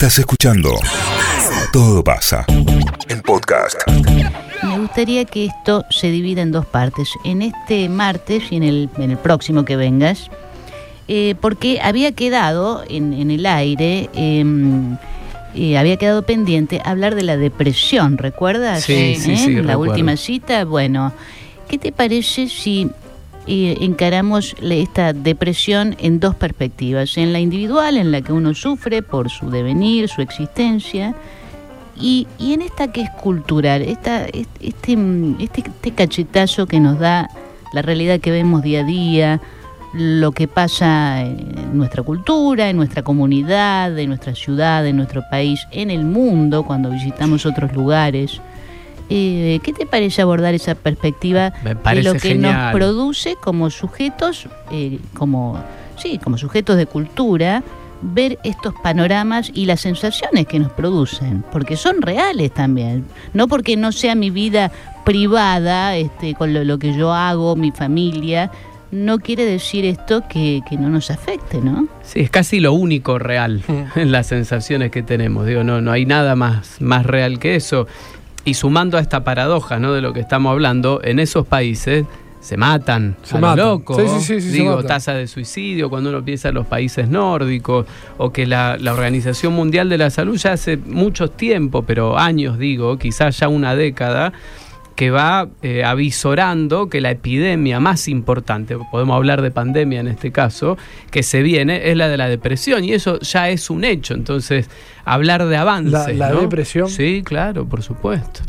Estás escuchando Todo pasa. El podcast. Me gustaría que esto se divida en dos partes. En este martes y en el, en el próximo que vengas. eh, porque había quedado en, en el aire. em, eh, había quedado pendiente hablar de la depresión, ¿recuerdas? Sí, sí, sí, La recuerdo. última cita, bueno, ¿qué te parece si eh, encaramos esta depresión en dos perspectivas? En la individual, en la que uno sufre por su devenir, su existencia, y, y en esta que es cultural, esta, este, este, este, este cachetazo que nos da la realidad que vemos día a día, lo que pasa en nuestra cultura, en nuestra comunidad, en nuestra ciudad, en nuestro país, en el mundo, cuando visitamos otros lugares. Eh, ¿Qué te parece abordar esa perspectiva Me de lo que genial. nos produce como sujetos, eh, como sí, como sujetos de cultura, ver estos panoramas y las sensaciones que nos producen, porque son reales también, no porque no sea mi vida privada, este, con lo, lo que yo hago, mi familia, no quiere decir esto que, que no nos afecte, ¿no? Sí, es casi lo único real en las sensaciones que tenemos. Digo, no, no hay nada más, más real que eso. Y sumando a esta paradoja ¿no? de lo que estamos hablando, en esos países se matan Se a lo matan. loco. Sí, sí, sí, sí, se Digo, tasa de suicidio cuando uno piensa en los países nórdicos, o que la, la Organización Mundial de la Salud ya hace mucho tiempo, pero años digo, quizás ya una década, que va eh, avisorando que la epidemia más importante, podemos hablar de pandemia en este caso, que se viene es la de la depresión y eso ya es un hecho. Entonces, hablar de avances. La- la ¿no? depresión. Sí, claro, por supuesto.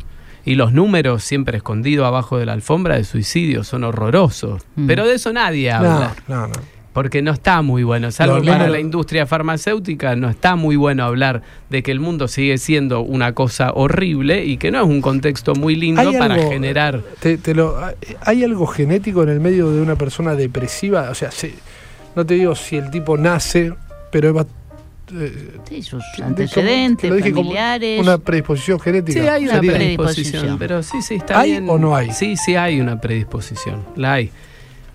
Y los números siempre escondidos abajo de la alfombra de suicidios son horrorosos. Mm. Pero de eso nadie No, habla. no, no. Porque no está muy bueno, salvo para la industria farmacéutica, no está muy bueno hablar de que el mundo sigue siendo una cosa horrible y que no es un contexto muy lindo Hay para algo- generar. Te- te lo- ¿Hay algo genético en el medio de una persona depresiva? O sea, se- no te digo si el tipo nace, pero es ba- eh, Sí, sus de- antecedentes, familiares. una predisposición genética. Sí, hay una predisposición, predisposición. pero sí, sí, está ¿Hay bien. o no hay? Sí, sí hay una predisposición, la hay.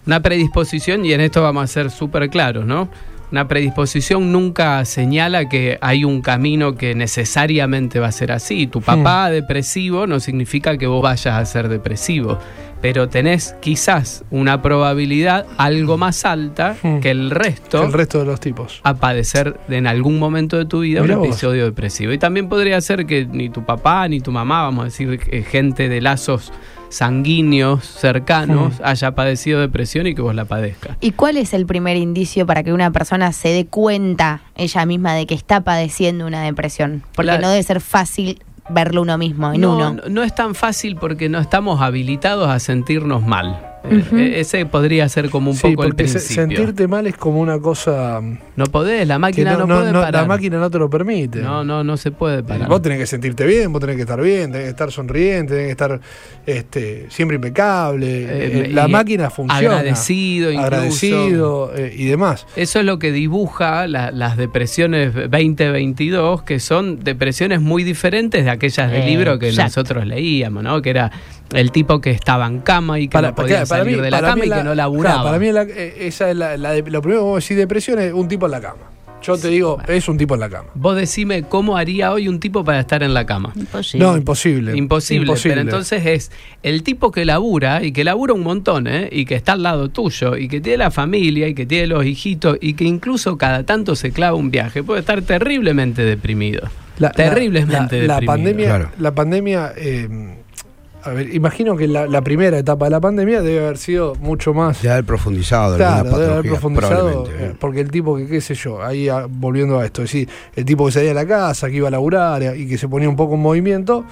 Una predisposición, y en esto vamos a ser súper claros, ¿no? Una predisposición nunca señala que hay un camino que necesariamente va a ser así. Tu papá depresivo no significa que vos vayas a ser depresivo, pero tenés quizás una probabilidad algo más alta que el resto El resto de los tipos. a padecer de- en algún momento de tu vida Mirá un vos. episodio depresivo. Y también podría ser que ni tu papá ni tu mamá, vamos a decir, eh, gente de lazos sanguíneos cercanos, haya padecido depresión y que vos la padezcas. ¿Y cuál es el primer indicio para que una persona se dé cuenta ella misma de que está padeciendo una depresión? Porque La- no debe ser fácil verlo uno mismo, en no, uno. no- no es tan fácil porque no estamos habilitados a sentirnos mal. Eh, eh, ese podría ser como un Sí, poco el principio. sentirte mal es como una cosa No podés, la máquina no, no, no- puede no- parar. la máquina no te lo permite. No, no, no se puede parar. Vos tenés que sentirte bien, vos tenés que estar bien, tenés que estar sonriente, tenés que estar este, siempre impecable. Eh, Eh, la máquina funciona. agradecido incluso. Agradecido eh, y demás. Eso es lo que dibuja la- las depresiones 2022, que son depresiones muy diferentes de aquellas del libro que exacto. nosotros leíamos, ¿no? Que era el tipo que estaba en cama y que no podía para salir mí- de la cama y que la- no laburaba. claro, para mí la- eh, esa es la, la de- lo primero que vamos a decir depresión es un tipo en la cama. Yo te digo, es un tipo en la cama. Vos decime cómo haría hoy un tipo para estar en la cama. Imposible. No, imposible. Imposible, pero entonces es el tipo que labura y que labura un montón, ¿eh? y que está al lado tuyo, y que tiene la familia, y que tiene los hijitos, y que incluso cada tanto se clava un viaje, puede estar terriblemente deprimido. La- la- terriblemente la, la deprimido. pandemia, Claro. la pandemia eh, a ver, imagino que la, la primera etapa de la pandemia debe haber sido mucho más De haber profundizado Claro, debe haber profundizado, probablemente, eh, ¿eh? porque el tipo que, qué sé yo, ahí ah, volviendo a esto, es decir, el tipo que salía de la casa, que iba a laburar eh, y que se ponía un poco en movimiento,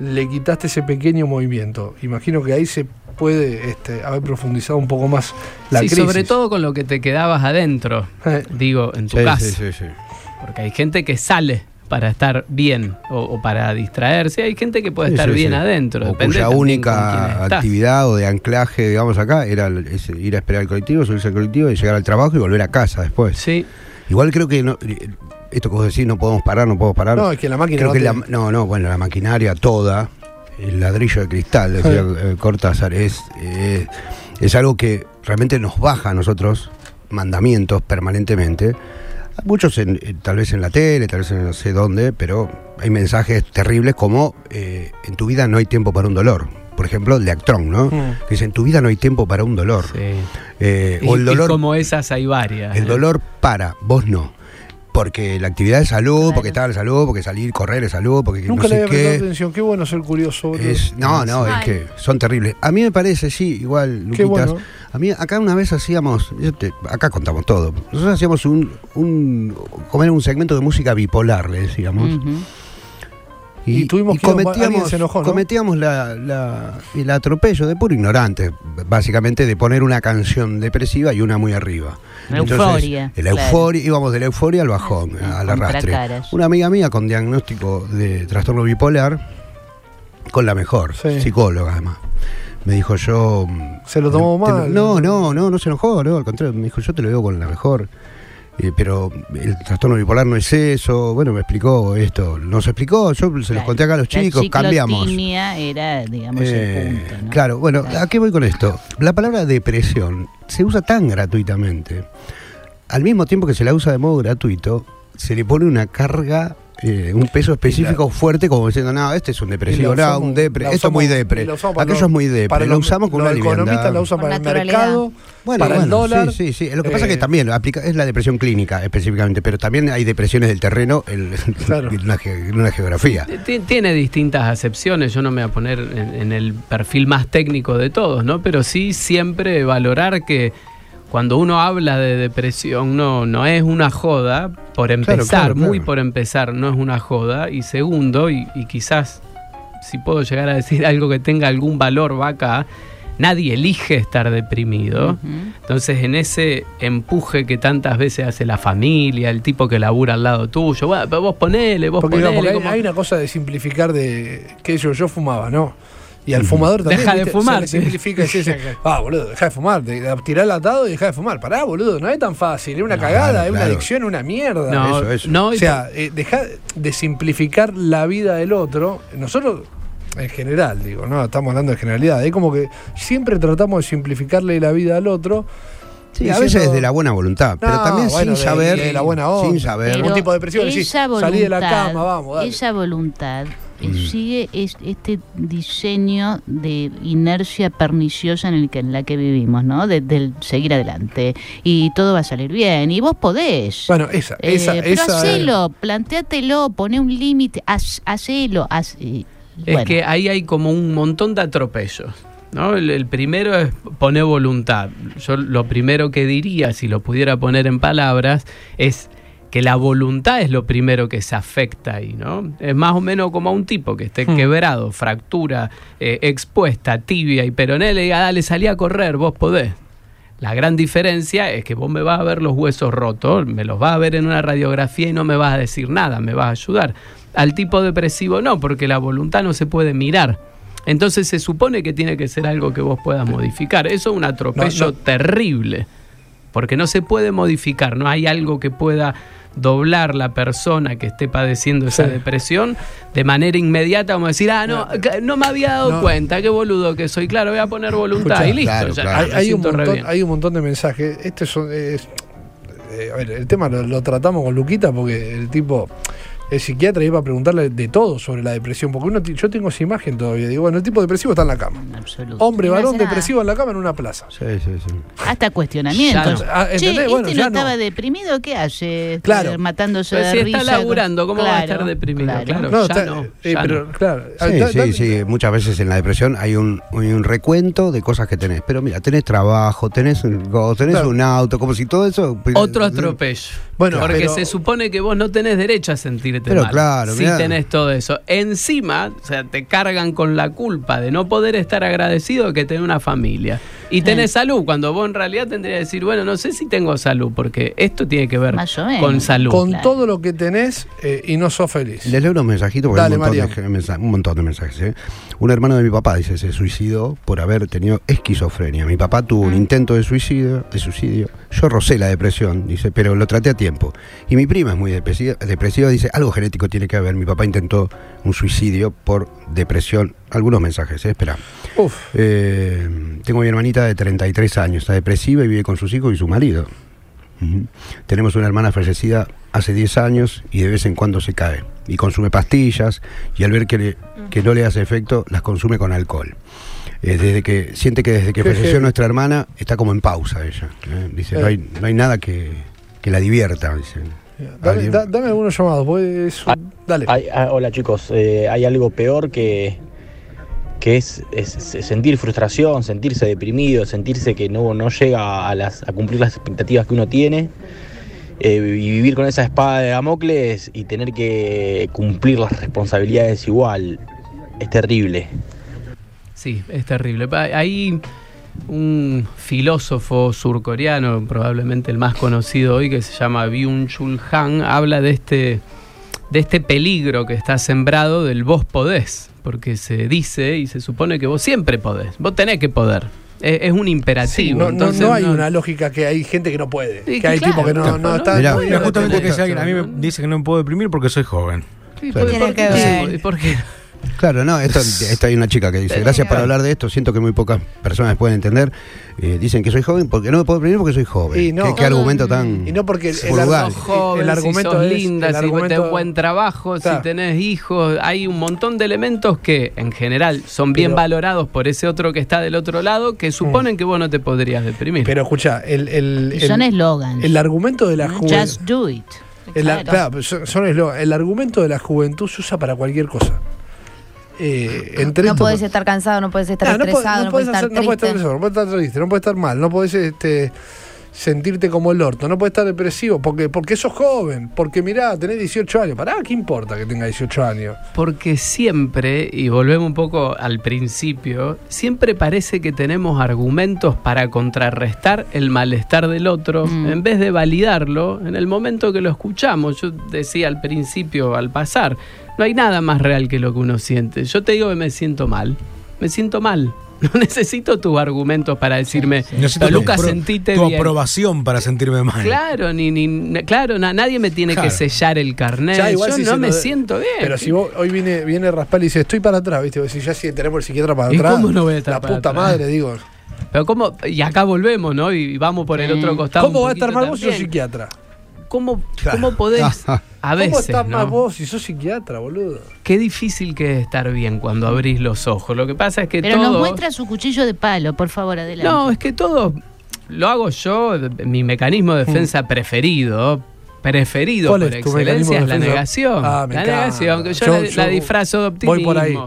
le quitaste ese pequeño movimiento. Imagino que ahí se puede este, haber profundizado un poco más la sí, crisis. sobre todo con lo que te quedabas adentro, Eh, digo, en tu Sí, casa. sí, sí, sí. Porque hay gente que sale para estar bien o, o para distraerse, hay gente que puede Sí, estar sí, bien sí. adentro. O cuya única actividad o de anclaje, digamos acá, era ir a esperar el colectivo, subirse al colectivo y llegar al trabajo y volver a casa después. Sí, Igual creo que no- eh, esto que vos decís, no podemos parar, no podemos parar. no, es que la máquina creo no que te- la, no, no, bueno, la maquinaria toda, el ladrillo de cristal, decía eh, Cortázar, es, eh, es algo que realmente nos baja a nosotros mandamientos permanentemente Muchos en- en- tal vez en la tele, tal vez en no sé dónde, pero hay mensajes terribles como eh, en tu vida no hay tiempo para un dolor. Por ejemplo, el de Actron, ¿no? Mm. Que dice, en tu vida no hay tiempo para un dolor. Sí. Eh, Y- o el y dolor, como esas hay varias. el ¿eh? dolor para, vos no. Porque la actividad es salud, Claro. porque estar de salud, porque salir, correr es salud, porque Nunca no le había prestado qué. atención. Qué bueno ser curioso. Es, no, no, es que son terribles. A mí me parece, sí, igual, Qué Luquitas. bueno. A mí acá una vez hacíamos, yo te- acá contamos todo. Nosotros hacíamos un, un, como era un segmento de música bipolar, le decíamos. Y tuvimos que- alguien cometíamos, se enojó, ¿no? cometíamos la, la- el atropello de puro ignorante, básicamente de poner una canción depresiva y una muy arriba. La euforia, El claro. euforia, íbamos de la euforia al bajón, Ah, al arrastre. caras. Una amiga mía con diagnóstico de trastorno bipolar, con la mejor, Sí. psicóloga además. Me dijo yo. Se lo tomó te mal. No, no, no, no se enojó, no, al contrario, me dijo yo te lo veo con la mejor. Eh, pero el trastorno bipolar no es eso. Bueno, me explicó esto. Nos explicó, yo se los Claro. conté acá a los La chicos, cambiamos. ciclotimia era, digamos, Eh, el punto, ¿no? Claro, bueno, Claro. ¿a qué voy con esto? La palabra depresión se usa tan gratuitamente. Al mismo tiempo que se la usa de modo gratuito, se le pone una carga, eh, un peso específico fuerte, como diciendo, no, este es un depresivo, no, usamos- un depre, esto es muy depre, aquello lo- es muy depre, para lo los- usamos con los una economistas liviandad. la usan para el mercado, Bueno, para el bueno, dólar. Sí, sí, sí. Lo que pasa es Eh, que también aplica, es la depresión clínica específicamente, pero también hay depresiones del terreno en, Claro. en una, ge- en una geografía. Ti- Tiene distintas acepciones, yo no me voy a poner en, en el perfil más técnico de todos, ¿no? Pero sí siempre valorar que cuando uno habla de depresión no, no es una joda, por empezar, claro, muy claro. por empezar, no es una joda. Y segundo, y, y quizás si puedo llegar a decir algo que tenga algún valor va acá, nadie elige estar deprimido. Entonces, en ese empuje que tantas veces hace la familia, el tipo que labura al lado tuyo, "Bueno, vos ponele, vos Porque, ponele. digamos, porque hay, como- hay una cosa de simplificar de que yo, yo fumaba, ¿no? Y al fumador también. Deja de ¿viste? fumar, Se le sí. simplifica y se dice, ah, boludo, deja de fumar, te- tirá el atado y deja de fumar. Pará, boludo, no es tan fácil, es una No, cagada, claro, es una adicción, es una mierda. No, Eso, eso. no, O sea, eh, deja de simplificar la vida del otro. Nosotros, en general, digo, no, estamos hablando de generalidad. Es como que siempre tratamos de simplificarle la vida al otro. Sí, a veces desde la buena voluntad, pero también bueno, sin de- saber, de la buena onda. sin saber. Pero un tipo de decís, salí de la cama, vamos, dale. Esa voluntad. Sigue es- este diseño de inercia perniciosa en el que en la que vivimos, ¿no? De- del seguir adelante y todo va a salir bien y vos podés. Bueno, esa, Eh, esa, pero esa. hacelo, planteatelo, poné un límite, haz- hacelo. haz- y- Es que ahí hay como un montón de atropellos. ¿no? El, el primero es poner voluntad. Yo lo primero que diría, si lo pudiera poner en palabras, es que la voluntad es lo primero que se afecta ahí, ¿no? Es más o menos como a un tipo que esté Hmm. quebrado, fractura, eh, expuesta, tibia y peroné, le diga, dale, salí a correr, vos podés. La gran diferencia es que vos me vas a ver los huesos rotos, me los vas a ver en una radiografía y no me vas a decir nada, me vas a ayudar. Al tipo depresivo no, porque la voluntad no se puede mirar. Entonces se supone que tiene que ser algo que vos puedas modificar. Eso es un atropello No, no. terrible, porque no se puede modificar, no hay algo que pueda doblar la persona que esté padeciendo esa Sí. depresión de manera inmediata, como decir, ah, no, no me había dado No. cuenta, qué boludo que soy, claro, voy a poner voluntad Escuchá, y listo, claro, ya, claro. hay, un montón, hay un montón de mensajes. Este son, es- eh, a ver, el tema lo, lo tratamos con Luquita porque el tipo es psiquiatra iba a preguntarle de todo sobre la depresión. Porque uno, yo tengo esa imagen todavía. Digo, bueno, el tipo depresivo está en la cama. Absoluto. Hombre, No varón depresivo en la cama en una plaza. Sí, sí, sí. Hasta cuestionamientos. Ya no. Ah, Che, ¿entendés? este Bueno, no ya no. estaba deprimido, ¿qué hace? Claro. Estar Matándose Pero de si está risa. laburando, ¿cómo va a Claro, estar deprimido? Claro. No, ya está- no, eh, ya pero no. claro. Sí, está- sí, está- sí. Muchas veces en la depresión hay un, hay un recuento de cosas que tenés. Pero mira, tenés trabajo, tenés un, go- tenés Claro. un auto, como si todo eso. Otro atropello. Bueno, porque pero- se supone que vos no tenés derecho a sentirte Pero mal. claro, si mirá. tenés todo eso. Encima, o sea, te cargan con la culpa de no poder estar agradecido de que tenés una familia. Y tenés salud, cuando vos en realidad tendrías que decir, bueno, no sé si tengo salud, porque esto tiene que ver con salud. con claro. todo lo que tenés eh, y no sos feliz. Les leo unos mensajitos porque Dale, hay un montón, María. de, mensa- un montón de mensajes. ¿eh? Un hermano de mi papá dice se suicidó por haber tenido esquizofrenia. Mi papá tuvo un intento de suicidio, de suicidio. Yo rocé la depresión, dice, pero lo traté a tiempo. Y mi prima es muy depresiva, depresiva, dice, algo genético tiene que haber. Mi papá intentó un suicidio por depresión. Algunos mensajes, ¿eh? espera. Uf. Eh, tengo a mi hermanita de 33 años, está depresiva y vive con sus hijos y su marido. Tenemos una hermana fallecida hace 10 años y de vez en cuando se cae. Y consume pastillas y al ver que, le- que no le hace efecto, las consume con alcohol. Eh, desde que Siente que desde que falleció nuestra hermana está como en pausa ella. ¿eh? Dice, Eh. no, hay, no hay nada que, que la divierta. Dice. Dame, Alguien- da- dame algunos llamados, pues, Ah, dale. Hay- ah, hola chicos, Eh, hay algo peor que, que es, sentir frustración, sentirse deprimido, sentirse que no, no llega a, las, a cumplir las expectativas que uno tiene eh, y vivir con esa espada de Damocles y tener que cumplir las responsabilidades igual. Es terrible. Sí, es terrible. Hay un filósofo surcoreano, probablemente el más conocido hoy, que se llama Byung-Chul Han, habla de este, de este peligro que está sembrado del vos podés, porque se dice y se supone que vos siempre podés, vos tenés que poder. Es, es un imperativo. Sí, no, no- entonces no hay una lógica que hay gente que no puede. Sí, que hay claro, tipos que no, no ¿no? están. No Mira, viven justamente en que si alguien a mí me ¿no? dice que no me puedo deprimir porque soy joven. Sí. ¿por- qué? Claro, no, esto, esto hay una chica que dice, gracias por hablar de esto, siento que muy pocas personas pueden entender. Eh, dicen que soy joven porque no me puedo deprimir porque soy joven. Y no. ¿Qué, qué argumento tan Y no porque el, el, vulgar. sos joven, el argumento si sos es. linda, el si argumento- tenés buen trabajo, Claro. si tenés hijos, hay un montón de elementos que en general son bien Pero- valorados por ese otro que está del otro lado que suponen que vos no te podrías deprimir. Pero escucha, el, el, son eslogans. el argumento de la juventud. Just do it. El, Claro. son- son el argumento de la juventud se usa para cualquier cosa. Eh, entre No podés estar cansado, no podés estar Ah, no, estresado, podés- no podés estar no podés estar triste. estresado, no podés estar triste, no podés estar mal, no podés este, sentirte como el orto, no podés estar depresivo, porque, porque sos joven, porque mirá, tenés 18 años. Pará, ¿qué importa que tenga 18 años? Porque siempre, y volvemos un poco al principio, siempre parece que tenemos argumentos para contrarrestar el malestar del otro, Mm. en vez de validarlo en el momento que lo escuchamos. Yo decía al principio, al pasar, no hay nada más real que lo que uno siente. Yo te digo que me siento mal, me siento mal. No necesito tus argumentos para decirme, Necesito tu Lucas, sentite tu bien. aprobación para sentirme mal. Claro, ni, ni, claro na- nadie me tiene Claro. que sellar el carnet. Ya, igual Yo si no me de- siento bien. Pero si vos hoy viene, viene Raspal y dice, estoy para atrás, ¿viste? Si ya si tenemos el psiquiatra para ¿Y atrás. cómo no voy a estar La para puta atrás? madre, digo. Pero cómo, y acá volvemos, ¿no? Y vamos por el otro costado. ¿Cómo va a estar mal vos también. psiquiatra? ¿Cómo, Claro. ¿Cómo podés? A veces, ¿Cómo estás ¿no? más vos si sos psiquiatra, boludo? Qué difícil que es estar bien cuando abrís los ojos. Lo que pasa es que Pero todo... nos muestra su cuchillo de palo, por favor, adelante. No, es que todo lo hago yo, mi mecanismo de defensa preferido. Preferido ¿Cuál por es excelencia es la negación. Ah, la encanta. negación, que yo, Yo- la, yo la disfrazo de optimismo. voy por ahí.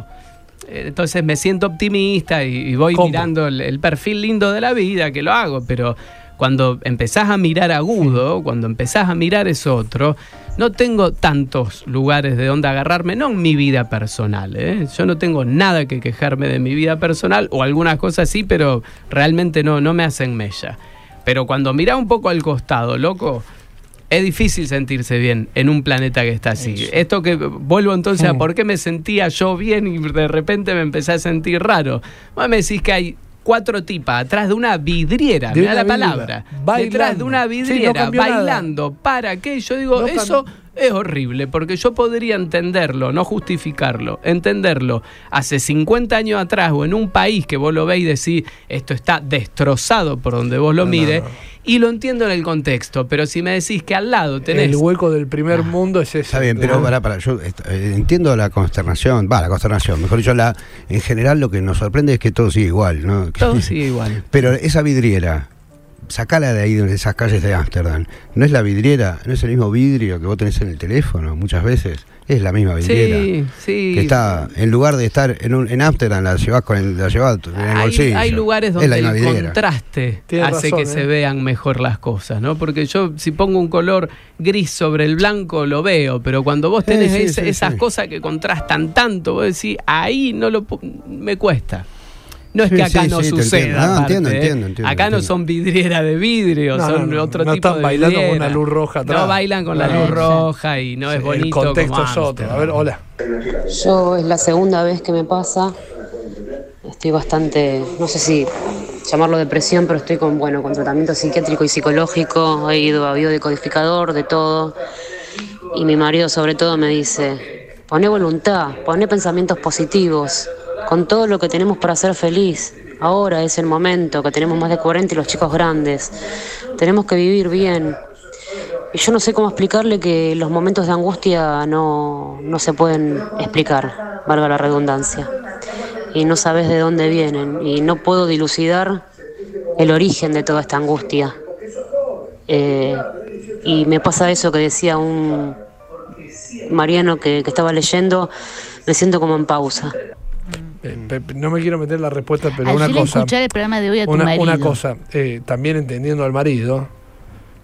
Entonces me siento optimista y, y voy mirando el, el perfil lindo de la vida, que lo hago, pero cuando empezás a mirar agudo, cuando empezás a mirar eso otro, no tengo tantos lugares de donde agarrarme, no en mi vida personal. ¿eh? Yo no tengo nada que quejarme de mi vida personal, o algunas cosas sí, pero realmente no, no me hacen mella. Pero cuando mirás un poco al costado, loco, es difícil sentirse bien en un planeta que está así. Esto que vuelvo entonces a por qué me sentía yo bien y de repente me empecé a sentir raro. Vos me decís que hay cuatro tipas atrás de una vidriera, De mirá una la vidriera, palabra, bailando. detrás de una Sí, no vidriera, bailando, ¿para qué? Yo digo, No eso es horrible, porque yo podría entenderlo, no justificarlo, entenderlo hace 50 años atrás o en un país que vos lo veis y decís, esto está destrozado por donde vos lo No, no, mires, no. y lo entiendo en el contexto, pero si me decís que al lado tenés... El hueco del primer mundo es ese. Está bien, pero pará, pará, yo eh, entiendo la consternación, va, la consternación, mejor dicho, la, en general lo que nos sorprende es que todo sigue igual, ¿no? Todo sigue igual. Pero esa vidriera, sacala de ahí, de esas calles de Ámsterdam, no es la vidriera, no es el mismo vidrio que vos tenés en el teléfono muchas veces, es la misma vidriera. Sí, sí. Que está, en lugar de estar en un, en Ámsterdam, la llevas con el, la llevas en el hay, bolsillo. hay lugares Es donde el vidriera. contraste Tienes hace razón, que ¿eh? se vean mejor las cosas, ¿no? Porque yo si pongo un color gris sobre el blanco lo veo, pero cuando vos tenés sí, ese- sí, esas sí. cosas que contrastan tanto, vos decís, ahí no lo pu- me cuesta. No es Sí, que acá sí, no sí, suceda. aparte, entiendo, ¿eh? entiendo, entiendo, acá no son vidriera de vidrio, No, son no, no, otro no tipo están de bailando con una luz roja atrás. No bailan con la luz roja y no es bonito. El contexto como es otro. Ámsterdam. A ver, hola. Yo es la segunda vez que me pasa. Estoy bastante, no sé si llamarlo depresión, pero estoy con, bueno, con tratamiento psiquiátrico y psicológico. He ido a biodecodificador, de todo. Y mi marido sobre todo me dice, poné voluntad, poné pensamientos positivos, con todo lo que tenemos para ser feliz. Ahora es el momento, que tenemos más de 40 y los chicos grandes. Tenemos que vivir bien. Y yo no sé cómo explicarle que los momentos de angustia no, no se pueden explicar, valga la redundancia. Y no sabes de dónde vienen. Y no puedo dilucidar el origen de toda esta angustia. Eh, y me pasa eso que decía un Mariano que, que estaba leyendo, me siento como en pausa. Eh, no me quiero meter la respuesta, pero una cosa. escuchar el programa de hoy a tu Una, cosa, eh, también entendiendo al marido,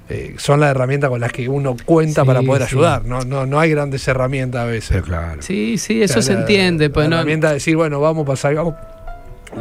eh, son las herramientas con las que uno cuenta Sí, para poder sí. ayudar. No, no, no hay grandes herramientas a veces. Pero claro. Sí, sí, O eso sea, se la- entiende. Pues la no, herramienta de decir, bueno, vamos para, salir, vamos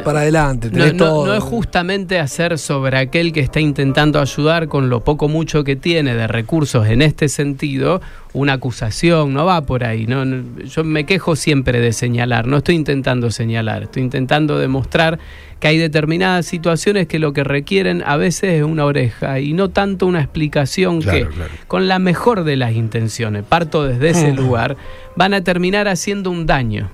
para adelante. No, no- todo. no es justamente hacer sobre aquel que está intentando ayudar con lo poco mucho que tiene de recursos en este sentido una acusación, no va por ahí. No, No, yo me quejo siempre de señalar, no estoy intentando señalar, estoy intentando demostrar que hay determinadas situaciones que lo que requieren a veces es una oreja y no tanto una explicación Claro, que claro. con la mejor de las intenciones, parto desde ese lugar, van a terminar haciendo un daño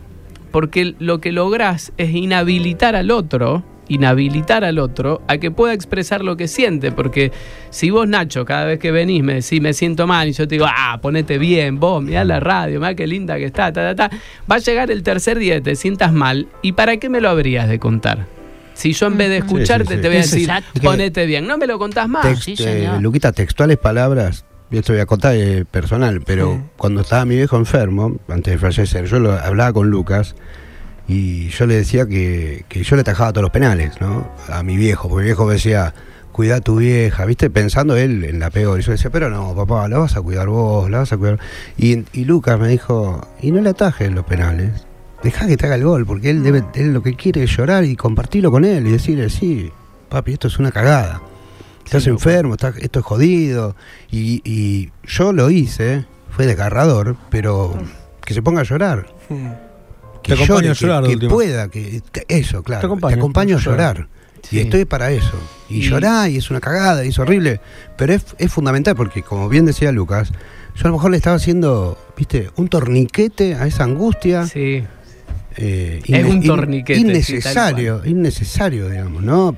porque lo que lográs es inhabilitar al otro, inhabilitar al otro a que pueda expresar lo que siente, porque si vos, Nacho, cada vez que venís me decís, me siento mal, y yo te digo, ah, ponete bien, vos, mirá la radio, mirá qué linda que está, ta, ta, ta, va a llegar el tercer día y te sientas mal, ¿y para qué me lo habrías de contar? Si yo en vez de escucharte sí, sí. te voy a decir, ponete bien, no me lo contás más. Text- sí, eh, señor. Luquita, textuales palabras, esto voy a contar eh, personal, pero Sí. cuando estaba mi viejo enfermo, antes de fallecer, yo lo, hablaba con Lucas y yo le decía que, que yo le tajaba todos los penales, ¿no? A mi viejo, porque mi viejo me decía, cuida a tu vieja, ¿viste? Pensando él en la peor. Y yo decía, pero no, papá, la vas a cuidar vos, la vas a cuidar. Y, y Lucas me dijo, y no le atajes los penales. Deja que te haga el gol, porque él, debe, él lo que quiere es llorar y compartirlo con él y decirle, sí, papi, esto es una cagada. Estás enfermo, estás, esto es jodido. Y, y yo lo hice, fue desgarrador, pero que se ponga a llorar. Que Te acompaño a llorar, que, que pueda, que, eso, claro. Te acompaño, a a llorar. Sí. Y estoy para eso. Y, Y- llorar, y es una cagada, y es horrible. Pero es, es fundamental porque, como bien decía Lucas, yo a lo mejor le estaba haciendo, viste, un torniquete a esa angustia. Sí. Eh, Es un torniquete, sí, Innecesario, innecesario, digamos, ¿no?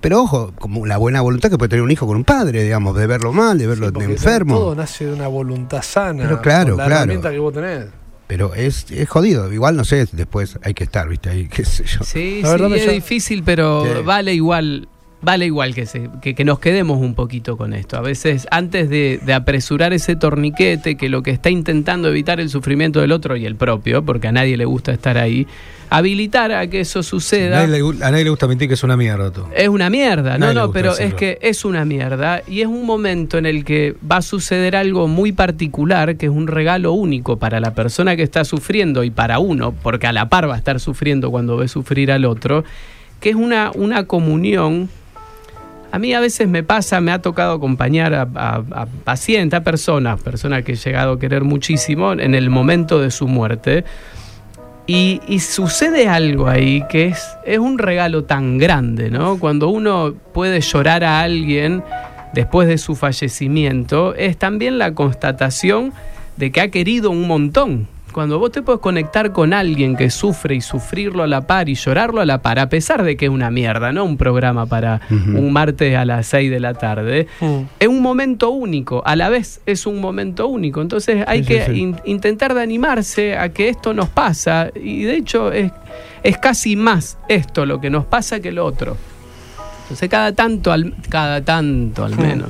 Pero ojo, como la buena voluntad que puede tener un hijo con un padre, digamos, de verlo mal, de verlo Sí, porque enfermo. Todo nace de una voluntad sana. Pero claro, con la claro. herramienta que vos tenés. Pero es, es jodido. Igual, no sé, después hay que estar, ¿viste? Ahí, qué sé yo. Sí, La sí, es difícil, pero Sí. vale igual, vale igual que, se, que, que nos quedemos un poquito con esto. A veces, antes de, de apresurar ese torniquete, que lo que está intentando evitar el sufrimiento del otro y el propio, porque a nadie le gusta estar ahí, habilitar a que eso A suceda. nadie, le, gu- a nadie le gusta mentir que es una mierda todo. Es una mierda, no, no, pero es que es una mierda y es un momento en el que va a suceder algo muy particular, que es un regalo único para la persona que está sufriendo y para uno, porque a la par va a estar sufriendo cuando ve sufrir al otro, que es una, una comunión. A mí a veces me pasa, me ha tocado acompañar a, a- a pacientes, a personas, personas que he llegado a querer muchísimo en el momento de su muerte. Y, y sucede algo ahí que es, es un regalo tan grande, ¿no? Cuando uno puede llorar a alguien después de su fallecimiento, es también la constatación de que ha querido un montón. Cuando vos te puedes conectar con alguien que sufre y sufrirlo a la par y llorarlo a la par, a pesar de que es una mierda, ¿no? Un programa para un martes a las 6 de la tarde, es un momento único, a la vez es un momento único. Entonces hay Sí, que sí. in- intentar de animarse a que esto nos pasa y de hecho es, es casi más esto lo que nos pasa que lo otro. Entonces cada tanto, al, cada tanto al menos,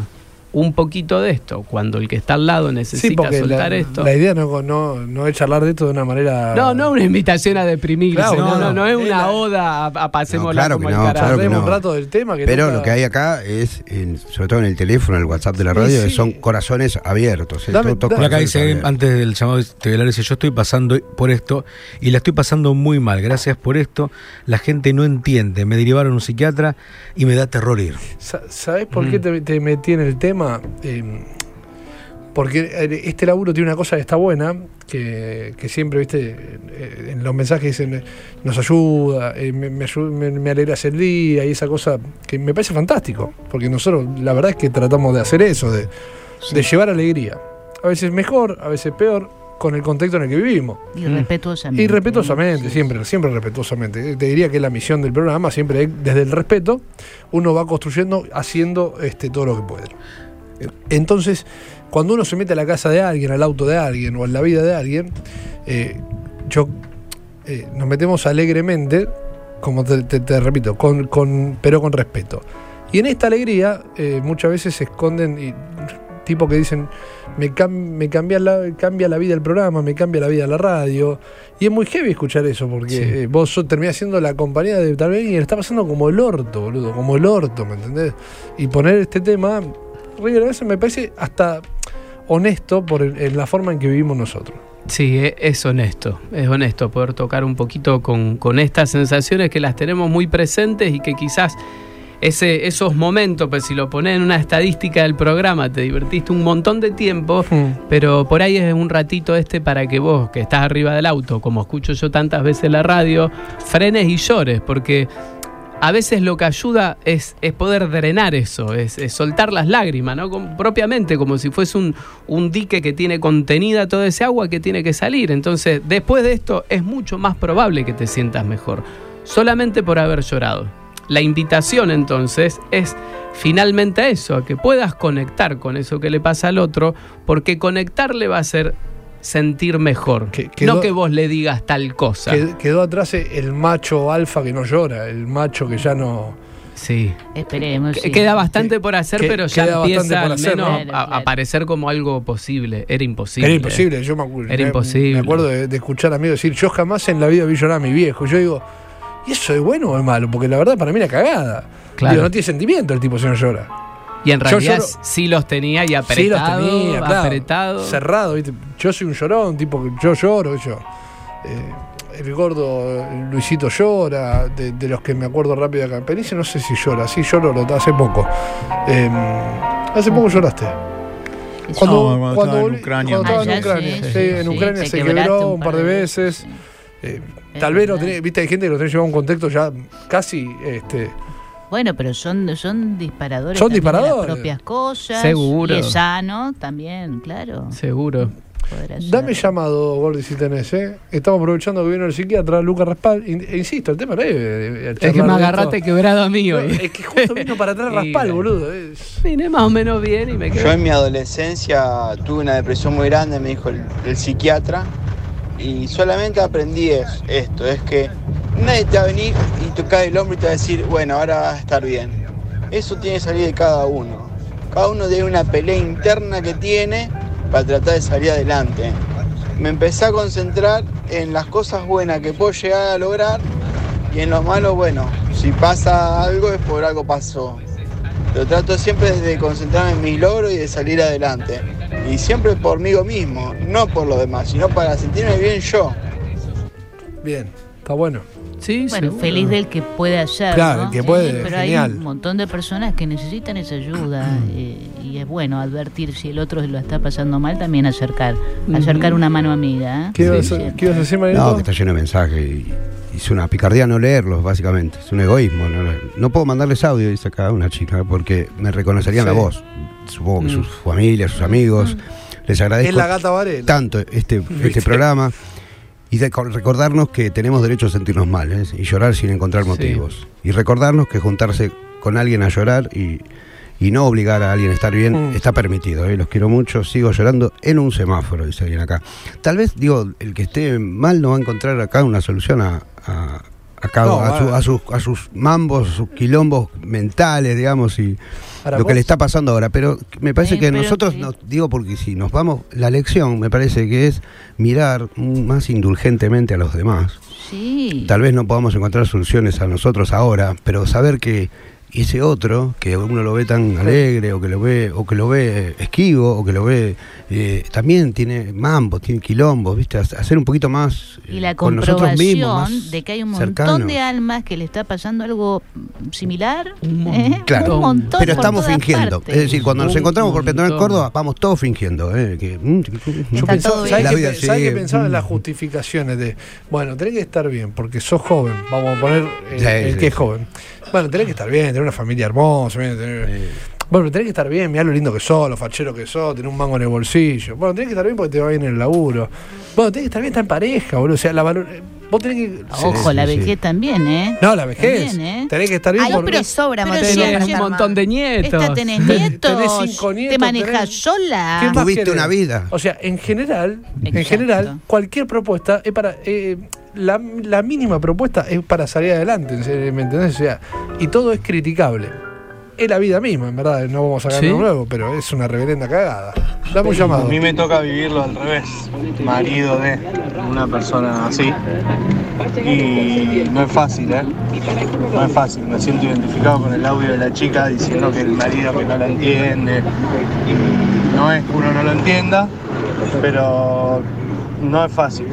un poquito de esto, cuando el que está al lado Sí, necesita porque soltar la, esto. la idea no, no, no es charlar de esto de una manera. No, no es una invitación a deprimirse, Claro, no, no, no, no es es una la- oda a, No, claro como que el no, carajo. claro que un rato del tema. Que Pero nunca- lo que hay acá es, en- sobre todo en el teléfono, en el WhatsApp de la Sí, radio, sí. son corazones abiertos. ¿eh? Dame- Todo- todo dame- Por acá dice, abiertos. antes del llamado estelar, dice, yo estoy pasando por esto y la estoy pasando muy mal. Gracias por esto. La gente no entiende. Me derivaron a un psiquiatra y me da terror ir. Sa- ¿Sabés por Mm. qué te, te metí en el tema? Eh, porque eh, este laburo tiene una cosa que está buena, que, que siempre, viste, eh, en los mensajes dicen, nos ayuda, eh, me, me, me- alegras el día y esa cosa que me parece fantástico, porque nosotros la verdad es que tratamos de hacer eso, de, de llevar alegría. A veces mejor, a veces peor, con el contexto en el que vivimos. Y respetuosamente. Y respetuosamente, siempre, siempre respetuosamente. Te diría que la misión del programa siempre es, desde el respeto, uno va construyendo, haciendo este, todo lo que puede. Entonces, cuando uno se mete a la casa de alguien, al auto de alguien o en la vida de alguien, eh, yo eh, nos metemos alegremente, como te, te- te repito, con, con- pero con respeto. Y en esta alegría eh, muchas veces se esconden y, tipo que dicen, me, cam- me cambia, la, cambia la vida el programa, me cambia la vida la radio. Y es muy heavy escuchar eso, porque Sí. eh, vos terminás siendo la compañía de tal vez y le está pasando como el orto, boludo, como el orto, ¿me entendés? Y poner este tema, River, a veces me parece hasta honesto por el- la forma en que vivimos nosotros. Sí, e- es honesto, es honesto poder tocar un poquito con, con estas sensaciones que las tenemos muy presentes y que quizás ese, esos momentos, pues si lo pones en una estadística del programa, te divertiste un montón de tiempo, pero por ahí es un ratito este para que vos, que estás arriba del auto, como escucho yo tantas veces la radio, frenes y llores, porque a veces lo que ayuda es, poder drenar eso, es, soltar las lágrimas, ¿no? Propiamente, como si fuese un, dique que tiene contenida toda ese agua que tiene que salir. Entonces, después de esto, es mucho más probable que te sientas mejor, solamente por haber llorado. La invitación entonces es finalmente a eso, a que puedas conectar con eso que le pasa al otro, porque conectarle va a hacer sentir mejor. quedó- no que vos le digas tal cosa. Qued- Quedó atrás el macho alfa que no llora, el macho que ya no... Sí. Esperemos. Que- sí. Queda bastante por hacer, que- pero ya empieza por al hacer, menos ¿no? a, Claro, claro. a aparecer como algo posible. Era imposible. Era imposible, yo me acuerdo. Era me- imposible. Me acuerdo de, de escuchar amigos decir, yo jamás en la vida vi llorar a mi viejo. Yo digo, ¿y eso es bueno o es malo? Porque la verdad para mí era cagada. Claro. Digo, no tiene sentimiento el tipo si no llora. Y en Yo realidad lloro- sí los tenía y Sí, los apretado, tenía, claro. apretado. Cerrado, ¿viste? Yo soy un llorón, tipo que yo lloro, yo. Eh, el gordo eh, Luisito llora, de, de los que me acuerdo rápido de Campenice, no sé si llora, sí lloró lo- hace poco. Eh, hace poco lloraste. No, cuando estaba en Ucrania. cuando estaba en Ucrania, sí, sí, sí, en Ucrania se quebró un par de veces. Eh, tal vez lo verdad. tenés, viste, hay gente que lo tenés llevado a un contexto ya casi este, Bueno, pero son, son disparadores. Son también de las disparadores. propias cosas. Seguro. Y es sano también, claro. Seguro. Dame llamado, Gordy, si tenés, ¿eh? Estamos aprovechando que vino el psiquiatra, Lucas Raspal. In- e insisto, el tema no es. eh, Es que me agarraste quebrado a mí No, hoy. es que justo vino para atrás Raspal, boludo. es- Vine más o menos bien y me Yo quedé. en mi adolescencia tuve una depresión muy grande, me dijo el, el psiquiatra, y solamente aprendí es- esto, es que nadie te va a venir y tocar el hombro y te va a decir, bueno, ahora vas a estar bien. Eso tiene que salir de cada uno. Cada uno tiene una pelea interna que tiene para tratar de salir adelante. Me empecé a concentrar en las cosas buenas que puedo llegar a lograr y en lo malo, bueno, si pasa algo es por algo pasó. Lo trato siempre de concentrarme en mis logros y de salir adelante. Y siempre por mí mismo, no por los demás, sino para sentirme bien yo. Bien, está bueno. Sí, Bueno, seguro. feliz del que puede hacer. Claro, ¿no? el que puede, pero genial. hay un montón de personas que necesitan esa ayuda eh, y es bueno advertir si el otro lo está pasando mal, también acercar, acercar una mano amiga. ¿eh? ¿Qué, a- sí. ¿Qué ibas a decir, Marito? No, que está lleno de mensajes y, y es una picardía no leerlos, básicamente. Es un egoísmo. No, no puedo mandarles audio, dice acá una chica, porque me reconocerían Sí. la voz. Supongo que Mm. sus familias, sus amigos. Les agradezco es la gata Varela. tanto este, este programa y de recordarnos que tenemos derecho a sentirnos mal ¿eh? y llorar sin encontrar Sí. motivos. Y recordarnos que juntarse con alguien a llorar y, y no obligar a alguien a estar bien Mm. está permitido. ¿eh? Los quiero mucho, sigo llorando en un semáforo, dice alguien acá. Tal vez, digo, el que esté mal no va a encontrar acá una solución a, a, a cada- No, a, su- va. a sus, a sus mambos, sus quilombos mentales, digamos, y Ahora, lo que le está pasando ahora. Pero me parece Sí, que nosotros, nos, digo porque si nos vamos, la lección me parece que es mirar más indulgentemente a los demás. Sí. Tal vez no podamos encontrar soluciones a nosotros ahora, pero saber que ese otro, que uno lo ve tan alegre, o que lo ve, o que lo ve esquivo, o que lo ve, eh, también tiene mambos, tiene quilombos, ¿viste? Hacer un poquito más eh, y la con nosotros mismos, más de que hay un montón de almas que le está pasando algo similar. Un ¿eh? montón. Claro, Un montón Pero estamos fingiendo. partes. Es decir, cuando nos encontramos por montón. Córdoba, vamos todos fingiendo. ¿eh? Que, mm, Yo pensaba, ¿sabes La vida ¿sabes qué sigue. pensaba en las justificaciones de, bueno, tenés que estar bien, porque sos joven, vamos a poner eh, Sí, el sí, que es sí. joven. Bueno, tenés que estar bien, tener una familia hermosa, bien, tener- Bueno, pero tenés que estar bien, mirá lo lindo que sos, lo fachero que sos, tenés un mango en el bolsillo. Bueno, tenés que estar bien porque te va bien en el laburo. Bueno, tenés que estar bien, estar en pareja, boludo. O sea, la valor... eh, Vos tenés que. Ojo, la vejez también, ¿eh? No, la vejez. También, ¿eh? Tenés que estar bien Ay, porque- pero sobra Pero tenés un montón de nietos. Esta tenés Tenés nietos, cinco nietos, te manejas tenés- sola. ¿Qué más Tuviste una vida. O sea, en general, en general, cualquier propuesta es para. eh, la, la mínima propuesta es para salir adelante. ¿me entendés? O sea, y todo es criticable. Es la vida misma, en verdad, no vamos a sacar Sí. nuevo, pero es una reverenda cagada. Dame un A llamado. mí me toca vivirlo al revés, marido de una persona así. Y no es fácil, ¿eh? No es fácil. Me siento identificado con el audio de la chica diciendo que el marido que no la entiende. Y no es que uno no lo entienda, pero no es fácil.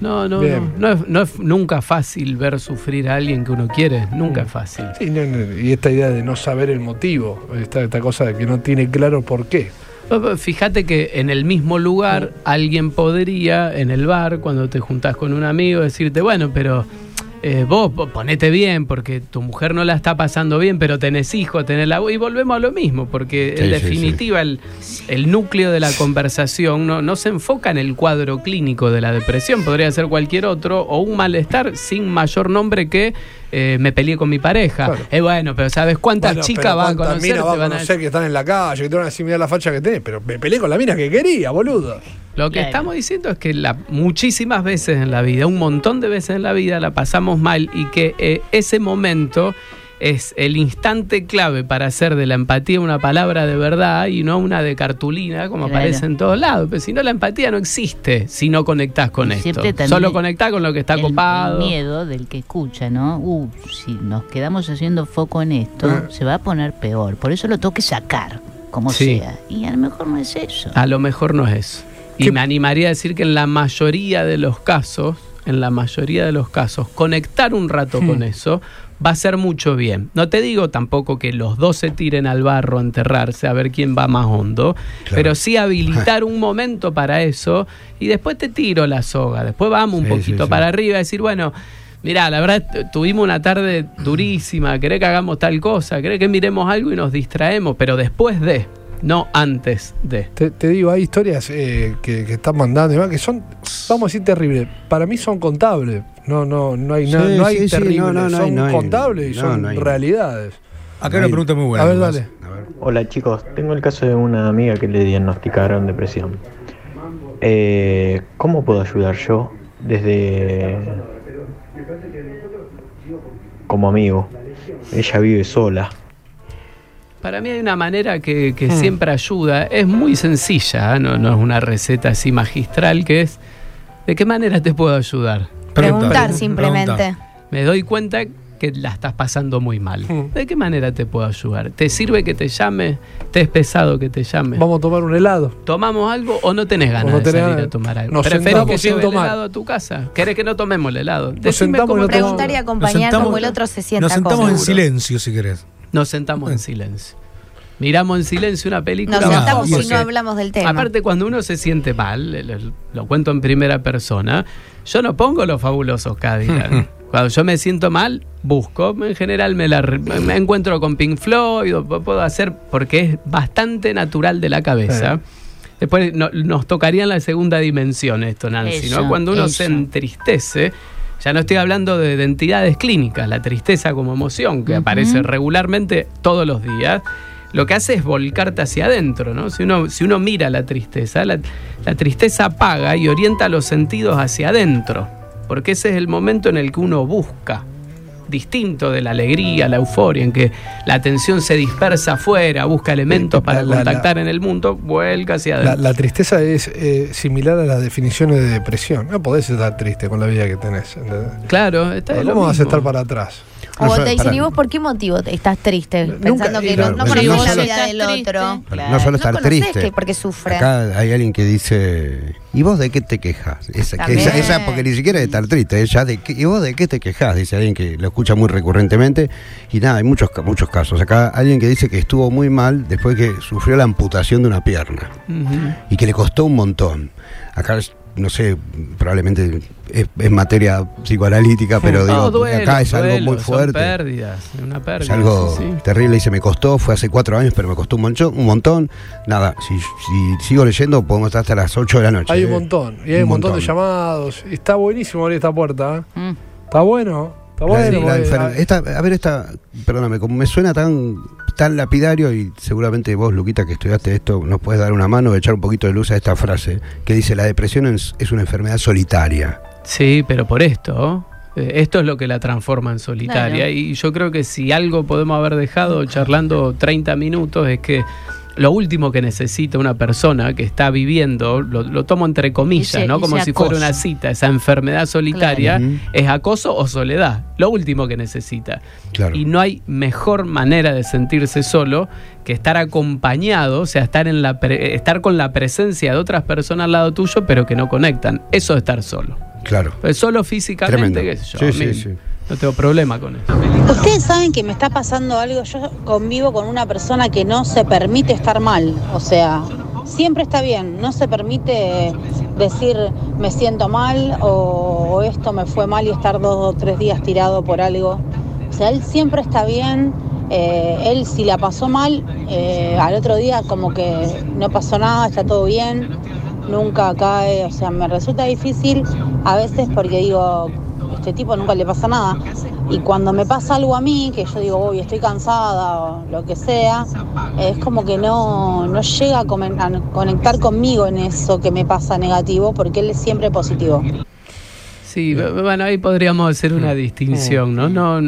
No, no, Bien. no. No es, no es nunca fácil ver sufrir a alguien que uno quiere. Nunca es fácil. Sí, no, no, y esta idea de no saber el motivo, esta, esta cosa de que no tiene claro por qué. Fíjate que en el mismo lugar alguien podría, en el bar, cuando te juntás con un amigo, decirte, bueno, pero eh, vos po- ponete bien porque tu mujer no la está pasando bien, pero tenés hijos, tenés la... Y volvemos a lo mismo, porque Sí, en sí, definitiva El, el núcleo de la conversación no, no se enfoca en el cuadro clínico de la depresión, podría ser cualquier otro, o un malestar sin mayor nombre que eh, me peleé con mi pareja. Claro. Eh, bueno, pero ¿sabes cuántas Bueno, chicas van a conocer? va a Te van a conocer que están en la calle, que te van a decir, mirá la facha que tenés, pero me peleé con la mina que quería, boludo. Lo que Claro. estamos diciendo es que la, muchísimas veces en la vida, un montón de veces en la vida la pasamos mal y que eh, ese momento es el instante clave para hacer de la empatía una palabra de verdad y no una de cartulina como Claro. aparece en todos lados. Pero si no, la empatía no existe si no conectás con Y esto. Solo conectás con lo que está el, copado. el miedo del que escucha, ¿no? Uh, si nos quedamos haciendo foco en esto, Ah. se va a poner peor. Por eso lo tengo que sacar, como Sí. sea. Y a lo mejor no es eso. A lo mejor no es eso. Y ¿Qué- me animaría a decir que en la mayoría de los casos, en la mayoría de los casos, conectar un rato con eso va a ser mucho bien. No te digo tampoco que los dos se tiren al barro a enterrarse a ver quién va más hondo, pero sí habilitar un momento para eso y después te tiro la soga, después vamos un Sí, poquito sí. para arriba y decir, bueno, Mirá, la verdad tu- tuvimos una tarde durísima, querés que hagamos tal cosa, querés que miremos algo y nos distraemos, pero después de, no antes de. Te, te digo, hay historias eh, que, que están mandando y demás que son, vamos a decir, terribles. Para mí son contables. No, no, no hay, na- Sí, no hay sí, terribles. no, no, son no hay- contables y no, son no hay- realidades. Acá hay una pregunta muy buena. A ver, dale. Hola chicos, tengo el caso de una amiga que le diagnosticaron depresión. Eh, ¿Cómo puedo ayudar yo desde como amigo? Ella vive sola. Para mí hay una manera que, que siempre ayuda, es muy sencilla, ¿eh? no, no es una receta así magistral, que es, ¿de qué manera te puedo ayudar? Preguntar Pregunta, simplemente. pregunta. Me doy cuenta que la estás pasando muy mal. ¿De qué manera te puedo ayudar? ¿Te sirve que te llame? ¿Te es pesado que te llame? Vamos a tomar un helado. ¿Tomamos algo o no tenés ganas no de salir ganas. a tomar algo? Nos ¿Preferís que lleve el tomar. helado a tu casa? ¿Querés que no tomemos el helado? Decime sentamos cómo y no te tomamos. Preguntar y acompañar sentamos- como el otro se sienta Nos sentamos cómodo. en silencio, si querés. Nos sentamos en silencio. Miramos en silencio una película. Nos No, sentamos y no hablamos del tema. Aparte, cuando uno se siente mal, lo, lo cuento en primera persona, yo no pongo los fabulosos Cadillac. cuando yo me siento mal, busco. En general me, la, me encuentro con Pink Floyd, puedo hacer, porque es bastante natural de la cabeza. Después no- nos tocaría en la segunda dimensión esto, Nancy, ¿no? Cuando uno se entristece, ya no estoy hablando de, de entidades clínicas, la tristeza como emoción que aparece regularmente todos los días, lo que hace es volcarte hacia adentro, ¿no? Si uno, si uno mira la tristeza, la, la tristeza apaga y orienta los sentidos hacia adentro, porque ese es el momento en el que uno busca, distinto de la alegría, la euforia, en que la atención se dispersa afuera, busca elementos la- para la- contactar en el mundo, vuelca hacia La, adentro. la tristeza es eh, similar a las definiciones de depresión. No podés estar triste con la vida que tenés. ¿entendés? Claro, está es lo ¿Cómo vas a estar para atrás? O No, te dicen, ¿y vos por qué motivo estás triste? Pensando que claro, no, no conoces no la solo- vida del otro. claro. No solo No estar conocés triste. que porque sufre. Acá hay alguien que dice, ¿y vos de qué te quejas? Esa, que esa, esa porque ni siquiera de estar triste, ella de qué- ¿y vos de qué te quejas? Dice alguien que lo escucha muy recurrentemente. Y nada, hay muchos, muchos casos. Acá alguien que dice que estuvo muy mal después que sufrió la amputación de una pierna y que le costó un montón. Acá, no sé, probablemente es, es materia psicoanalítica, pero digo, No, duelo, acá es algo duelo, muy son fuerte. pérdidas, una pérdida. Es algo sí, sí. terrible y se me costó, fue hace cuatro años, pero me costó un montón. Un montón. Nada, si, si sigo leyendo podemos estar hasta las 8 de la noche. Hay un ¿eh? montón. Y hay un, montón, de llamados. Está buenísimo abrir esta puerta. ¿eh? Mm. Está bueno. Está La- bueno. la porque- enfer- esta, a ver, esta, perdóname, como me suena tan, tan lapidario y seguramente vos, Luquita, que estudiaste esto, nos puedes dar una mano, echar un poquito de luz a esta frase que dice, la depresión es, es una enfermedad solitaria. Sí, pero por esto, eh, esto es lo que la transforma en solitaria. Claro. Y yo creo que si algo podemos haber dejado charlando 30 minutos es que lo último que necesita una persona que está viviendo, lo, lo tomo entre comillas, Ese- ¿no? Como si fuera una cita, esa enfermedad solitaria, Claro. Es acoso o soledad. Lo último que necesita. Claro. Y no hay mejor manera de sentirse solo que estar acompañado, o sea, estar, en la pre- estar con la presencia de otras personas al lado tuyo, pero que no conectan. Eso es estar solo. Claro. Pues solo físicamente, Tremendo. qué sé yo. Sí, sí, sí. No tengo problema con eso. Ustedes saben que me está pasando algo, yo convivo con una persona que no se permite estar mal, o sea, siempre está bien, no se permite decir me siento mal o, esto me fue mal y estar dos o tres días tirado por algo. O sea, él siempre está bien, eh, él si la pasó mal, eh, al otro día como que no pasó nada, está todo bien, nunca cae, o sea, me resulta difícil a veces porque digo, este tipo nunca le pasa nada. Y cuando me pasa algo a mí, que yo digo, uy, estoy cansada o lo que sea, es como que no, no llega a, comen- a conectar conmigo en eso que me pasa negativo, porque él es siempre positivo. Sí, bueno, ahí podríamos hacer una distinción, ¿no? No,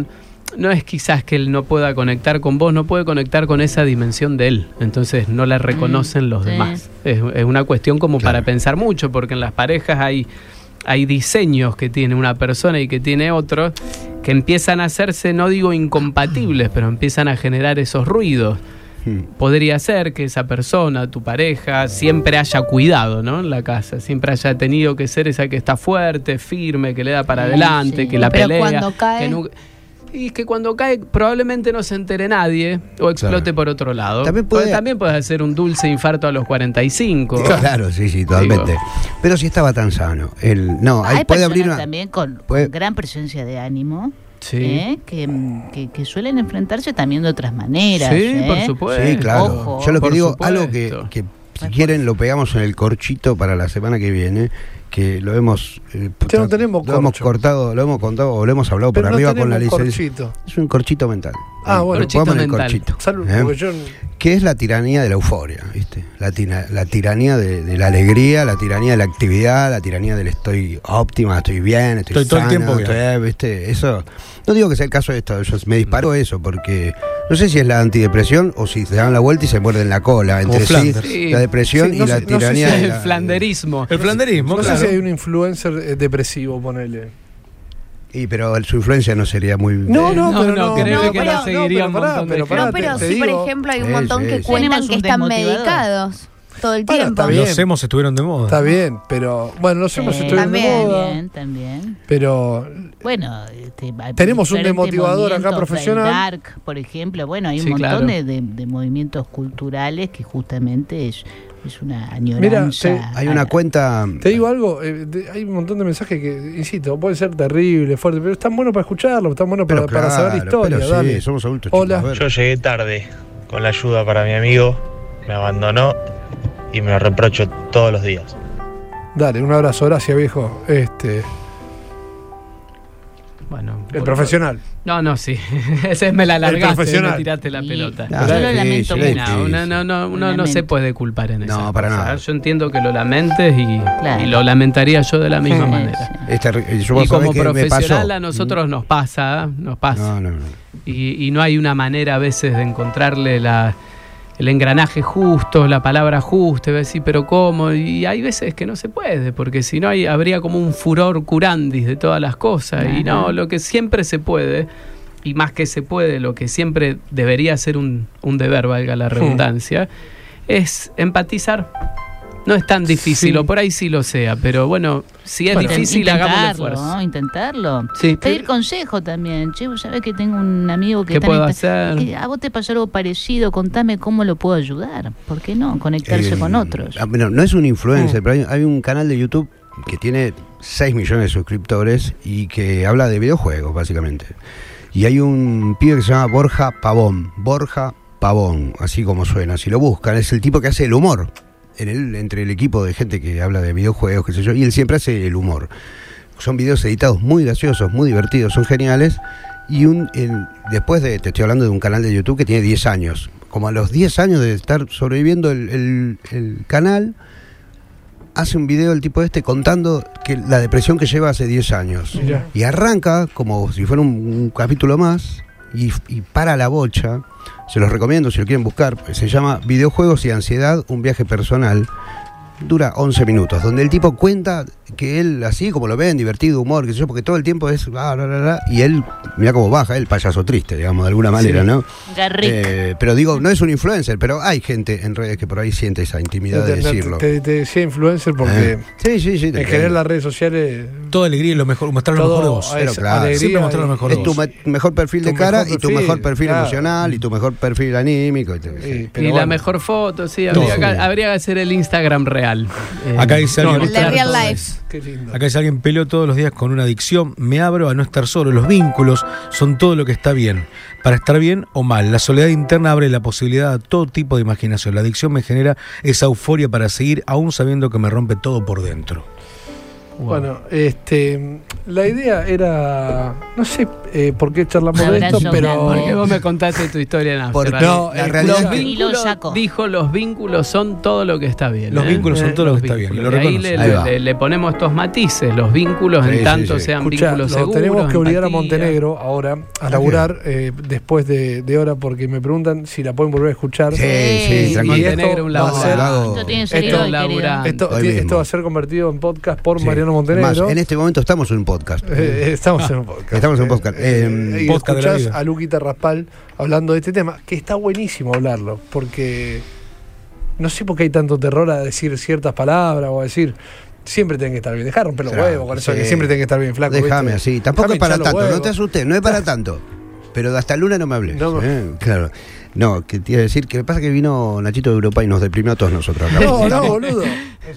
no es quizás que él no pueda conectar con vos, no puede conectar con esa dimensión de él. Entonces no la reconocen los sí. demás. Es, es una cuestión como para pensar mucho, porque en las parejas hay, hay diseños que tiene una persona y que tiene otro que empiezan a hacerse, no digo incompatibles, pero empiezan a generar esos ruidos. Hmm. Podría ser que esa persona, tu pareja, siempre haya cuidado, ¿no? En la casa, siempre haya tenido que ser esa que está fuerte, firme, que le da para adelante, sí. que la Pero pelea. cuando cae- que y es que cuando cae probablemente no se entere nadie o explote Claro. por otro lado. También Porque puede- también puedes hacer un dulce infarto a los 45. Claro, sí, sí, totalmente. Pero si estaba tan sano. El, no, ahí Hay puede abrir una... también con puede- gran presencia de ánimo. Sí. ¿eh? Que, que- que suelen enfrentarse también de otras maneras. Sí, ¿eh? por supuesto. Sí, claro. Ojo. Yo lo que digo, algo que, que si quieren lo pegamos en el corchito para la semana que viene, que lo hemos, eh, no tenemos lo hemos cortado, lo hemos contado o lo hemos hablado Pero por no arriba con la licencia. corchito. Es un corchito mental. Ah, bueno. pongamos en el Corchito corchito. Salud, ¿eh? porque yo- que es la tiranía de la euforia, ¿viste? La, tina- la tiranía de, de la alegría, la tiranía de la actividad, la tiranía del estoy óptima, estoy bien, estoy, Estoy todo el tiempo bien. estoy- ¿viste? Eso, no digo que sea el caso de esto, yo me disparó eso, porque no sé si es la antidepresión o si se dan la vuelta y se muerden la cola entre sí, la depresión Sí, y no la no sé tiranía si el la- flanderismo. El flanderismo, No claro. sé si hay un influencer eh, depresivo, ponele. Y pero su influencia no sería muy No, no, No, pero no, no. creo no, que la seguiría pero pará, montón de pero no, sí, por ejemplo, hay un montón que cuentan que están medicados todo el Bueno, tiempo. Los hemos estuvieron de moda. Está bien, pero bueno, los hemos Sí, estuvieron de moda. También, también. Pero Bueno, este, hay Tenemos un demotivador acá profesional. el Dark, por ejemplo, bueno, hay un Sí, montón claro. de, de- de movimientos culturales que justamente es, es una Mira, añoranza. te- hay una cuenta te digo algo, eh, de- hay un montón de mensajes que, insisto, pueden ser terribles, fuertes, pero están buenos para escucharlo, están buenos para, para saber historia. pero sí, somos adultos. Hola. chicos. Yo llegué tarde con la ayuda para mi amigo, me abandonó y me lo reprocho todos los días. Dale, un abrazo, gracias viejo. Este, Bueno, el profesional. No, no, sí. Ese me la largaste, profesional. me tiraste la Y- pelota. Ah, yo lo lamento mucho. No, no, no, uno no se puede culpar en eso. No, para nada. Yo entiendo que lo lamentes y, Claro. y lo lamentaría yo de la misma Sí, manera. yo Y como profesional a nosotros nos pasa, nos pasa. No, no, no. Y, y no hay una manera a veces de encontrarle la, el engranaje justo, la palabra justa, y decir, pero ¿cómo? Y hay veces que no se puede, porque si no hay, habría como un furor curandis de todas las cosas. Y no, lo que siempre se puede, y más que se puede, lo que siempre debería ser un, un deber, valga la redundancia, es empatizar. No es tan difícil, Sí. o por ahí sí lo sea, pero bueno, si es Bueno, difícil, hagamos el esfuerzo. ¿no? Intentarlo. Sí. Pedir consejo también. Che, vos sabés que tengo un amigo que ¿Qué está puedo en esta- hacer? que a vos te pasó algo parecido, contame cómo lo puedo ayudar. ¿Por qué no? Conectarse Eh, con otros. ah, bueno, no es un influencer, Mm. pero hay, hay un canal de YouTube que tiene 6 millones de suscriptores y que habla de videojuegos, básicamente. Y hay un pibe que se llama Borja Pavón. Borja Pavón, así como suena. Si lo buscan, es el tipo que hace el humor. En el, entre el equipo de gente que habla de videojuegos, qué sé yo, y él siempre hace el humor. Son videos editados muy graciosos, muy divertidos, son geniales. Y un, el- después de, te estoy hablando de un canal de YouTube que tiene 10 años. Como a los 10 años de estar sobreviviendo el, el- el canal, hace un video el tipo este contando que la depresión que lleva hace 10 años. Mirá. Y arranca como si fuera un, un capítulo más y, y para la bocha. Se los recomiendo si lo quieren buscar. Se llama Videojuegos y Ansiedad, un viaje personal. Dura 11 minutos, donde el tipo cuenta que él, así como lo ven, divertido, humor, qué sé yo, porque todo el tiempo es. bla, bla, bla, bla, y él, mira cómo baja, el payaso triste, digamos, de alguna manera, Sí. ¿no? Garrick. Eh, pero digo, no es un influencer, pero hay gente en redes que por ahí siente esa intimidad de Te- decirlo. Te, te decía influencer porque Eh. Sí, sí, sí. en general las redes sociales Toda alegría y lo mejor, mostrar lo Todo mejor de vos. Pero claro, alegría Siempre mostrar lo mejor de Es tu me- mejor perfil de Tu cara y tu mejor perfil claro. emocional y tu mejor perfil anímico. y te- Sí, la mejor foto, sí, habría, que, habría que hacer el Instagram real. Eh, Acá dice alguien- La real life. eso. Qué lindo. Acá dice alguien peleo todos los días con una adicción. Me abro a no estar solo. Los vínculos son todo lo que está bien. Para estar bien o mal. La soledad interna abre la posibilidad a todo tipo de imaginación. La adicción me genera esa euforia para seguir, aún sabiendo que me rompe todo por dentro. Bueno, este, la idea era, no sé eh, por qué charlamos de esto, pero vos me contaste tu historia en Porque Amsterdam. no, la eh, realidad Los vínculos, dijo, los vínculos son todo lo que está bien. Los ¿eh? vínculos son todo lo que está bien. Lo Y ahí le, Ahí va. le- le ponemos estos matices. Los vínculos, Sí, en sí, tanto sí. sean Escuchá, vínculos lo seguros. tenemos que obligar a. Montenegro ahora a laburar eh, después de, de hora porque me preguntan si la pueden volver a escuchar. Sí, Sí. sí. Montenegro, un hago- Esto tiene Esto-. Esto, va a ser convertido en podcast por Sí. Mariano Montenegro. Más, en este momento estamos en un podcast. Eh, estamos en un podcast. Estamos en un podcast. Eh, Eh, y podcast de la escuchás vida. a Luquita Raspal hablando de este tema, que está buenísimo hablarlo, porque no sé por qué hay tanto terror a decir ciertas palabras o a decir siempre tienen que estar bien. Dejar romper los Claro, huevos con eso, sí. que siempre tienen que estar bien flaco. Déjame así. Tampoco es para tanto. No te asustes, no es para tanto. Pero hasta el lunes no me hables. No ¿eh? Claro. No, que te iba a decir que me pasa que vino Nachito de Europa y nos deprimió a todos nosotros. acá. No, no, boludo.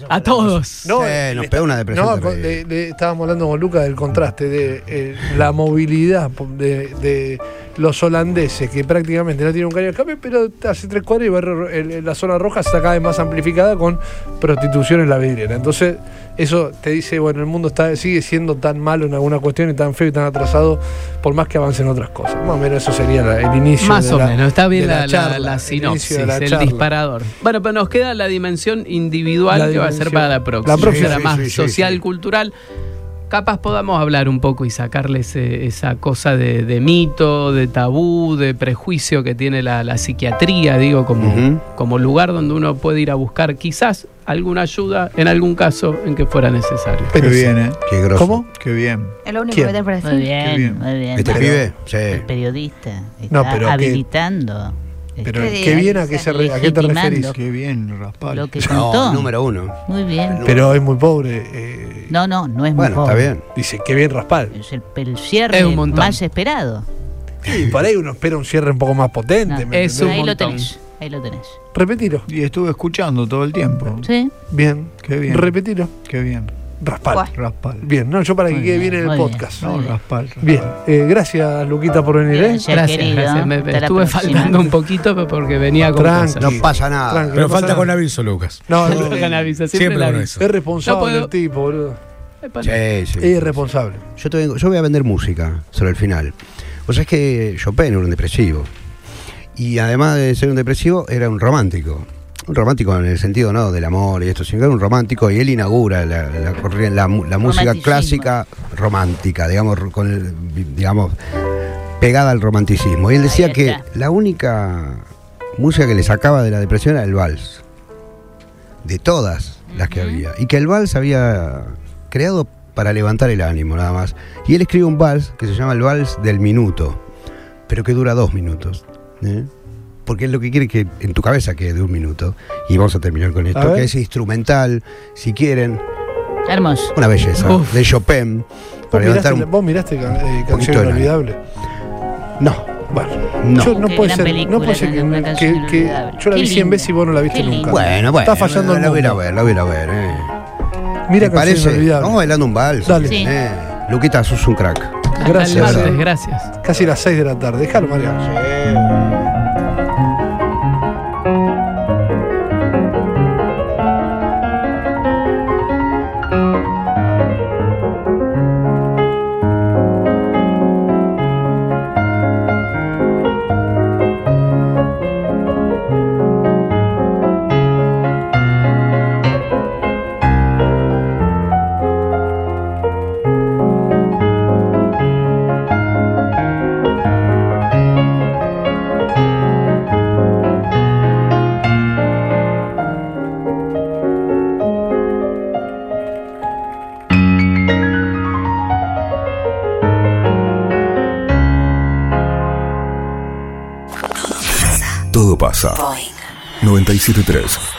A todos. No, Sí, nos está- pegó una depresión No, de- de- estábamos hablando con Lucas del contraste de eh, la movilidad de los holandeses, que prácticamente no tienen un caño de escape, pero hace tres cuadras y barrio- el- la zona roja está cada vez más amplificada con prostitución en la vidriera. Entonces, eso te dice, bueno, el mundo está sigue siendo tan malo en alguna cuestión y tan feo y tan atrasado, por más que avancen otras cosas. Más o menos eso sería la- el inicio. Más de o la- menos, está bien la, la- charla, la sinopsis, el disparador. Bueno, pero nos queda la dimensión individual que va a ser para la próxima. La próxima. Sí, más sí, social, cultural. Capaz podamos hablar un poco y sacarle ese- esa cosa de, de mito, de tabú, de prejuicio que tiene la, la psiquiatría, digo, como, como lugar donde uno puede ir a buscar quizás alguna ayuda en algún caso en que fuera necesario. Qué bien, ¿eh? Qué grosso. ¿Cómo? Qué bien. Es lo único ¿Quién? que tenés para Muy decir. bien, bien. muy bien. ¿Este Pero pibe? Sí. El periodista está No, pero que- habilitando. Pero está qué bien a qué, se re- a qué te referís. Qué bien, Raspal. Lo que No, contó. número uno. Muy bien. Pero es muy pobre. eh, No, no, no es muy Bueno, está pobre. bien. Dice, qué bien Raspal. Es el, el cierre Es un montón. más esperado. Y por ahí uno espera un cierre un poco más potente. No. ¿me Es un Ahí lo tenés. Ahí lo tenés. Repetilo. Y estuve escuchando todo el tiempo. Sí. Bien. Qué bien. Repetilo. Qué bien. Raspal. Raspal. Bien, no, yo para que quede bien, bien en el bien. podcast. No, Raspal. Raspal. Bien, eh, gracias Luquita por venir. ¿eh? Gracias, Gracias, querido. gracias. Me, estuve próxima. faltando un poquito pero porque venía con Tranqui. cosas. No pasa nada. Tranqui. Pero no falta nada. con aviso, Lucas. No, no, Con aviso, siempre, con aviso. eso. es responsable No puedo- el tipo, boludo. Sí, sí. Es irresponsable. Yo, te vengo- yo voy a vender música sobre el final. Vos sabés que Chopin era un depresivo. Y además de ser un depresivo, era un romántico. Un romántico en el sentido no del amor y esto, sino que era un romántico. Y él inaugura la, la, corrien- la mu- la música clásica romántica, digamos, con el- digamos, pegada al romanticismo. Y él decía que la única música que le sacaba de la depresión era el vals. De todas las que había. Y que el vals había creado para levantar el ánimo, nada más. Y él escribe un vals que se llama el vals del minuto, pero que dura dos minutos. ¿eh? Porque él lo que quiere es que en tu cabeza quede de un minuto. Y vamos a terminar con esto, que es instrumental, si quieren, Hermoso. una belleza, Uf. de Chopin. ¿Vos Para miraste, levantar un... vos miraste can- eh, Canción Inolvidable? No, Bueno, no. yo no puede ser, película, no puede ser que, que- que- yo la vi 100 linda. veces y vos no la viste nunca. Bueno, bueno. Está fallando el la voy a ver, la voy a ver. eh. Mira ¿Te canción parece? inolvidable. Vamos bailando un vals. Dale. Sí. Eh, Luquita, sos un crack. Gracias. Gracias. Casi las 6 de la tarde. Déjalo, Mariano. Todo 973